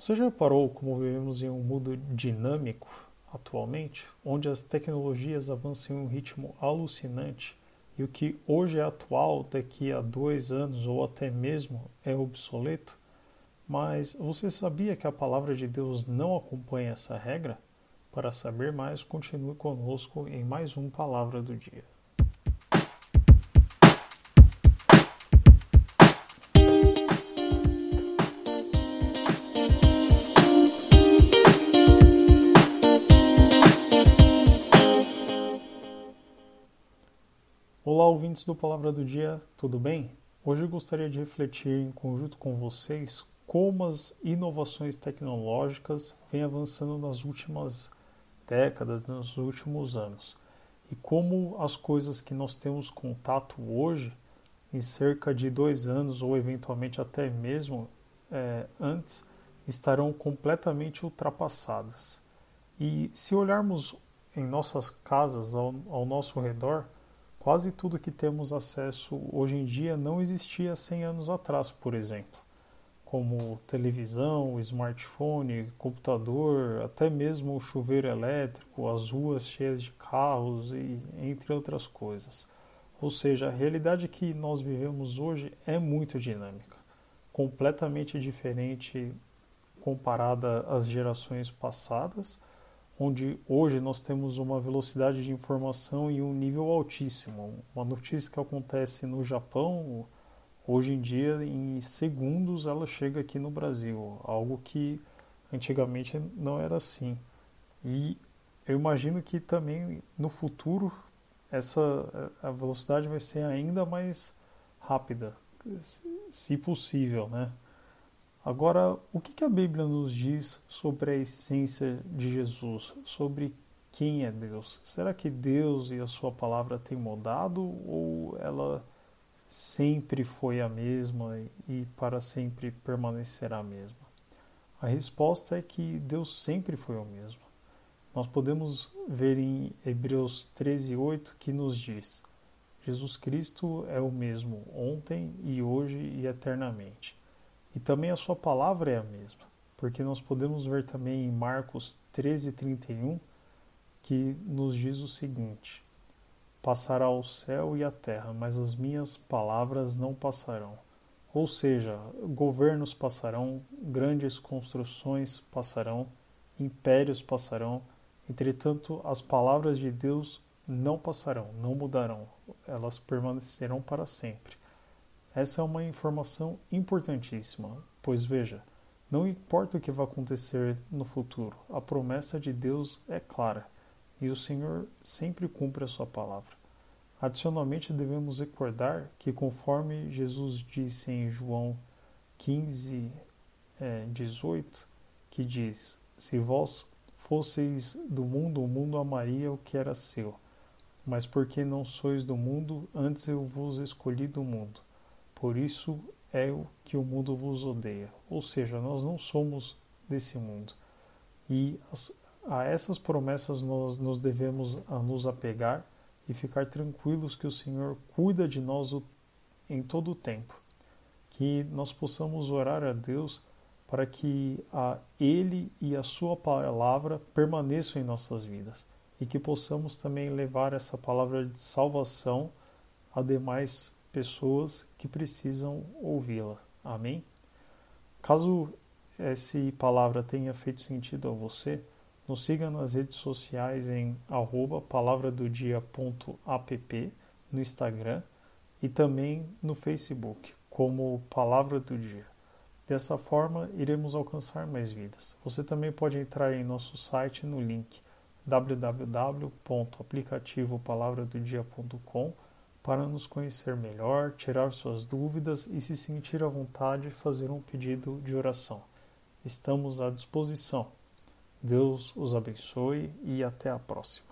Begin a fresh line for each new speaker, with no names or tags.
Você já reparou como vivemos em um mundo dinâmico atualmente, onde as tecnologias avançam em um ritmo alucinante e o que hoje é atual, daqui a dois anos ou até mesmo é obsoleto? Mas você sabia que a palavra de Deus não acompanha essa regra? Para saber mais, continue conosco em mais um Palavra do Dia. Olá, ouvintes do Palavra do Dia, tudo bem? Hoje eu gostaria de refletir em conjunto com vocês como as inovações tecnológicas vêm avançando nas últimas décadas, nos últimos anos, e como as coisas que nós temos contato hoje, em cerca de dois anos ou eventualmente até mesmo é, antes, estarão completamente ultrapassadas. E se olharmos em nossas casas, ao, ao nosso redor, Quase tudo que temos acesso hoje em dia não existia 100 anos atrás, por exemplo, como televisão, smartphone, computador, até mesmo o chuveiro elétrico, as ruas cheias de carros e entre outras coisas. Ou seja, a realidade que nós vivemos hoje é muito dinâmica, completamente diferente comparada às gerações passadas onde hoje nós temos uma velocidade de informação em um nível altíssimo. Uma notícia que acontece no Japão, hoje em dia, em segundos, ela chega aqui no Brasil, algo que antigamente não era assim. E eu imagino que também no futuro essa a velocidade vai ser ainda mais rápida, se possível, né? Agora, o que a Bíblia nos diz sobre a essência de Jesus, sobre quem é Deus? Será que Deus e a Sua palavra têm mudado ou ela sempre foi a mesma e para sempre permanecerá a mesma? A resposta é que Deus sempre foi o mesmo. Nós podemos ver em Hebreus 13:8 que nos diz: Jesus Cristo é o mesmo ontem e hoje e eternamente. E também a sua palavra é a mesma, porque nós podemos ver também em Marcos 13:31 que nos diz o seguinte: Passará o céu e a terra, mas as minhas palavras não passarão. Ou seja, governos passarão, grandes construções passarão, impérios passarão, entretanto, as palavras de Deus não passarão, não mudarão, elas permanecerão para sempre. Essa é uma informação importantíssima, pois veja, não importa o que vai acontecer no futuro, a promessa de Deus é clara e o Senhor sempre cumpre a sua palavra. Adicionalmente, devemos recordar que, conforme Jesus disse em João 15, é, 18, que diz: Se vós fosseis do mundo, o mundo amaria o que era seu. Mas porque não sois do mundo, antes eu vos escolhi do mundo. Por isso é o que o mundo vos odeia. Ou seja, nós não somos desse mundo. E a essas promessas nós nos devemos a nos apegar e ficar tranquilos que o Senhor cuida de nós em todo o tempo. Que nós possamos orar a Deus para que a Ele e a Sua palavra permaneçam em nossas vidas e que possamos também levar essa palavra de salvação a demais pessoas que precisam ouvi-la. Amém? Caso essa palavra tenha feito sentido a você, nos siga nas redes sociais em palavradodia.app no Instagram e também no Facebook como Palavra do Dia. Dessa forma, iremos alcançar mais vidas. Você também pode entrar em nosso site no link www.aplicativopalavradodia.com para nos conhecer melhor, tirar suas dúvidas e se sentir à vontade de fazer um pedido de oração. Estamos à disposição. Deus os abençoe e até a próxima.